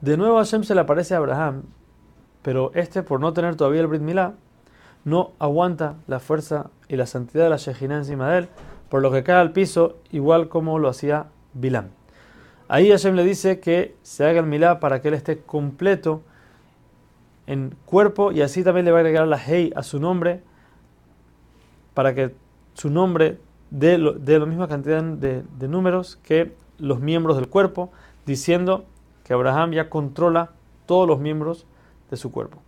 De nuevo Hashem se le aparece a Abraham, pero este, por no tener todavía el Brit Milá, no aguanta la fuerza y la santidad de la Shejina encima de él, por lo que cae al piso, igual como lo hacía Bilam. Ahí Hashem le dice que se haga el Milá para que él esté completo en cuerpo y así también le va a agregar la Hei a su nombre para que su nombre dé, la misma cantidad de, de números que los miembros del cuerpo, diciendo que Abraham ya controla todos los miembros de su cuerpo.